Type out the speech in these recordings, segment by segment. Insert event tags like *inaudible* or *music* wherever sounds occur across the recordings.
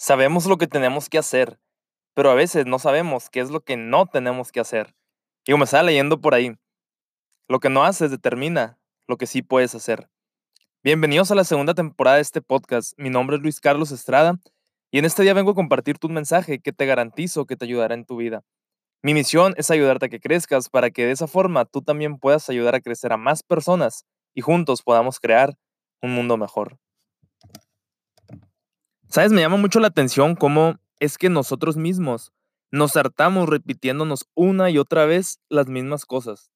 Sabemos lo que tenemos que hacer, pero a veces no sabemos qué es lo que no tenemos que hacer. Y como estaba leyendo por ahí, lo que no haces determina lo que sí puedes hacer. Bienvenidos a la segunda temporada de este podcast. Mi nombre es Luis Carlos Estrada y en este día vengo a compartirte un mensaje que te garantizo que te ayudará en tu vida. Mi misión es ayudarte a que crezcas para que de esa forma tú también puedas ayudar a crecer a más personas y juntos podamos crear un mundo mejor. ¿Sabes? Me llama mucho la atención cómo es que nosotros mismos nos hartamos repitiéndonos una y otra vez las mismas cosas.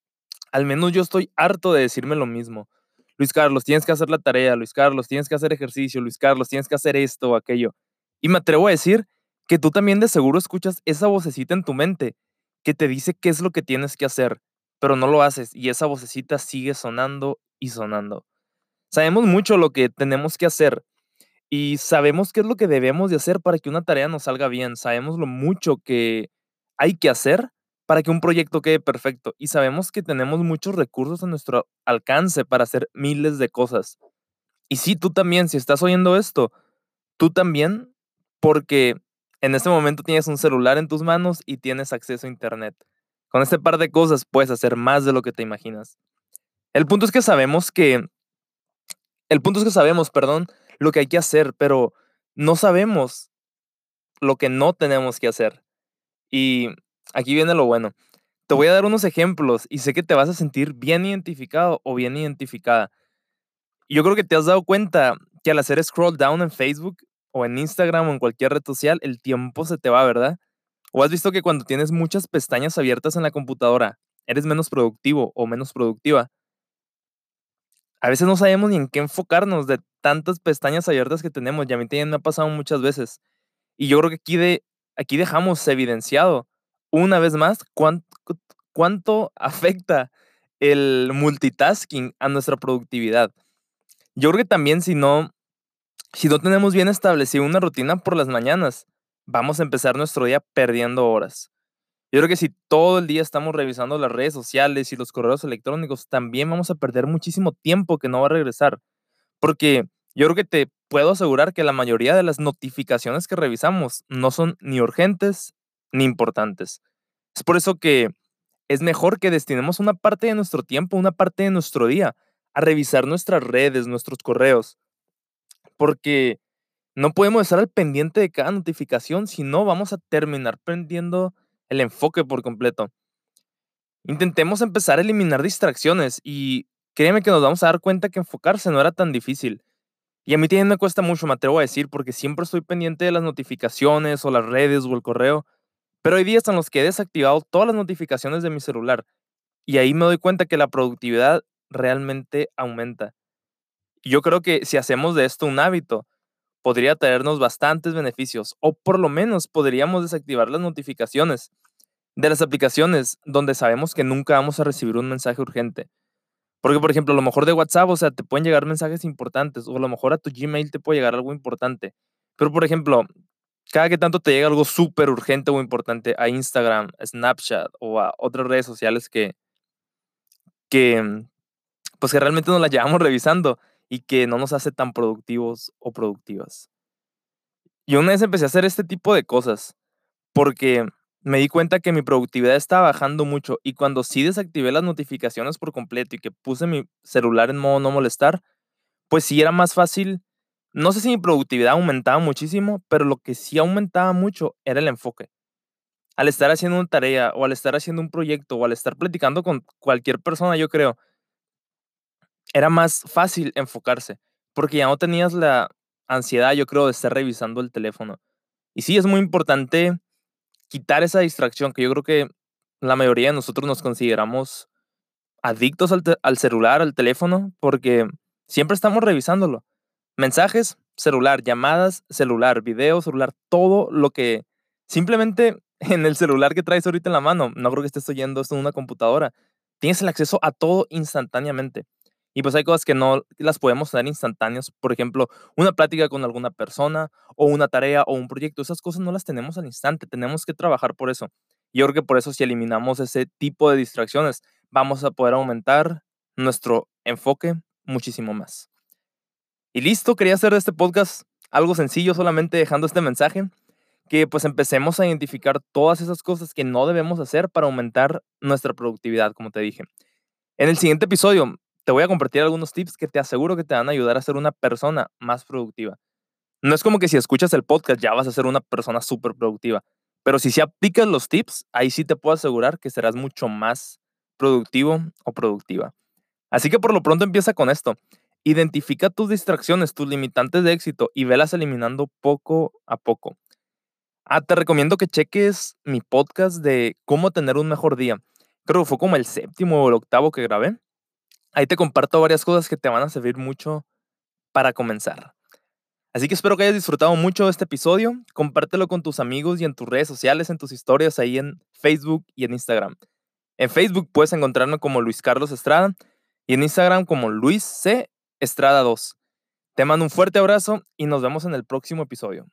Al menos yo estoy harto de decirme lo mismo. Luis Carlos, tienes que hacer la tarea, Luis Carlos, tienes que hacer ejercicio, Luis Carlos, tienes que hacer esto o aquello. Y me atrevo a decir que tú también de seguro escuchas esa vocecita en tu mente que te dice qué es lo que tienes que hacer, pero no lo haces y esa vocecita sigue sonando y sonando. Sabemos mucho lo que tenemos que hacer, y sabemos qué es lo que debemos de hacer para que una tarea nos salga bien. Sabemos lo mucho que hay que hacer para que un proyecto quede perfecto. Y sabemos que tenemos muchos recursos a nuestro alcance para hacer miles de cosas. Y sí, tú también, si estás oyendo esto, tú también, porque en este momento tienes un celular en tus manos y tienes acceso a Internet. Con este par de cosas puedes hacer más de lo que te imaginas. El punto es que sabemos que... El punto es que sabemos, perdón, lo que hay que hacer, pero no sabemos lo que no tenemos que hacer. Y aquí viene lo bueno. Te voy a dar unos ejemplos y sé que te vas a sentir bien identificado o bien identificada. Yo creo que te has dado cuenta que al hacer scroll down en Facebook o en Instagram o en cualquier red social, el tiempo se te va, ¿verdad? O has visto que cuando tienes muchas pestañas abiertas en la computadora, eres menos productivo o menos productiva a veces no sabemos ni en qué enfocarnos de tantas pestañas abiertas que tenemos. Y a mí me ha pasado muchas veces. Y yo creo que aquí, de, aquí dejamos evidenciado una vez más cuánto, cuánto *laughs* afecta el multitasking a nuestra productividad. Yo creo que también si no, si no tenemos bien establecida una rutina por las mañanas, vamos a empezar nuestro día perdiendo horas. Yo creo que si todo el día estamos revisando las redes sociales y los correos electrónicos, también vamos a perder muchísimo tiempo que no va a regresar. Porque yo creo que te puedo asegurar que la mayoría de las notificaciones que revisamos no son ni urgentes ni importantes. Es por eso que es mejor que destinemos una parte de nuestro tiempo, una parte de nuestro día, a revisar nuestras redes, nuestros correos. Porque no podemos estar al pendiente de cada notificación, si no vamos a terminar perdiendo el enfoque por completo. Intentemos empezar a eliminar distracciones y créeme que nos vamos a dar cuenta que enfocarse no era tan difícil. Y a mí también me cuesta mucho, me atrevo a decir, porque siempre estoy pendiente de las notificaciones o las redes o el correo. Pero hay días en los que he desactivado todas las notificaciones de mi celular. Y ahí me doy cuenta que la productividad realmente aumenta. Yo creo que si hacemos de esto un hábito, podría traernos bastantes beneficios, o por lo menos podríamos desactivar las notificaciones de las aplicaciones donde sabemos que nunca vamos a recibir un mensaje urgente. Porque, por ejemplo, a lo mejor de WhatsApp, o sea, te pueden llegar mensajes importantes, o a lo mejor a tu Gmail te puede llegar algo importante. Pero, por ejemplo, cada que tanto te llega algo súper urgente o importante a Instagram, a Snapchat o a otras redes sociales que, que, pues que realmente nos las *laughs* llevamos revisando y que no nos hace tan productivos o productivas. Y una vez empecé a hacer este tipo de cosas porque me di cuenta que mi productividad estaba bajando mucho y cuando sí desactivé las notificaciones por completo y que puse mi celular en modo no molestar, pues sí era más fácil. No sé si mi productividad aumentaba muchísimo, pero lo que sí aumentaba mucho era el enfoque. Al estar haciendo una tarea o al estar haciendo un proyecto o al estar platicando con cualquier persona, yo creo, era más fácil enfocarse porque ya no tenías la ansiedad, yo creo, de estar revisando el teléfono. Y sí, es muy importante quitar esa distracción, que yo creo que la mayoría de nosotros nos consideramos adictos al, celular, al teléfono, porque siempre estamos revisándolo. Mensajes, celular, llamadas, celular, video, celular, todo lo que simplemente *laughs* en el celular que traes ahorita en la mano, no creo que estés oyendo esto en una computadora, tienes el acceso a todo instantáneamente. Y pues hay cosas que no las podemos tener instantáneas. Por ejemplo, una plática con alguna persona o una tarea o un proyecto. Esas cosas no las tenemos al instante. Tenemos que trabajar por eso. Yo creo que por eso si eliminamos ese tipo de distracciones, vamos a poder aumentar nuestro enfoque muchísimo más. Y listo, quería hacer este podcast Algo sencillo, solamente dejando este mensaje, que pues empecemos a identificar todas esas cosas que no debemos hacer para aumentar nuestra productividad, como te dije. En el siguiente episodio te voy a compartir algunos tips que te aseguro que te van a ayudar a ser una persona más productiva. No es como que si escuchas el podcast ya vas a ser una persona súper productiva, pero si, si aplicas los tips, ahí sí te puedo asegurar que serás mucho más productivo o productiva. Así que por lo pronto empieza con esto. Identifica tus distracciones, tus limitantes de éxito y velas eliminando poco a poco. Ah, te recomiendo que cheques mi podcast de cómo tener un mejor día. Creo que fue como el séptimo o el octavo que grabé. Ahí te comparto varias cosas que te van a servir mucho para comenzar. Así que espero que hayas disfrutado mucho este episodio. Compártelo con tus amigos y en tus redes sociales, en tus historias ahí en Facebook y en Instagram. En Facebook puedes encontrarme como Luis Carlos Estrada y en Instagram como Luis C. Estrada 2. Te mando un fuerte abrazo y nos vemos en el próximo episodio.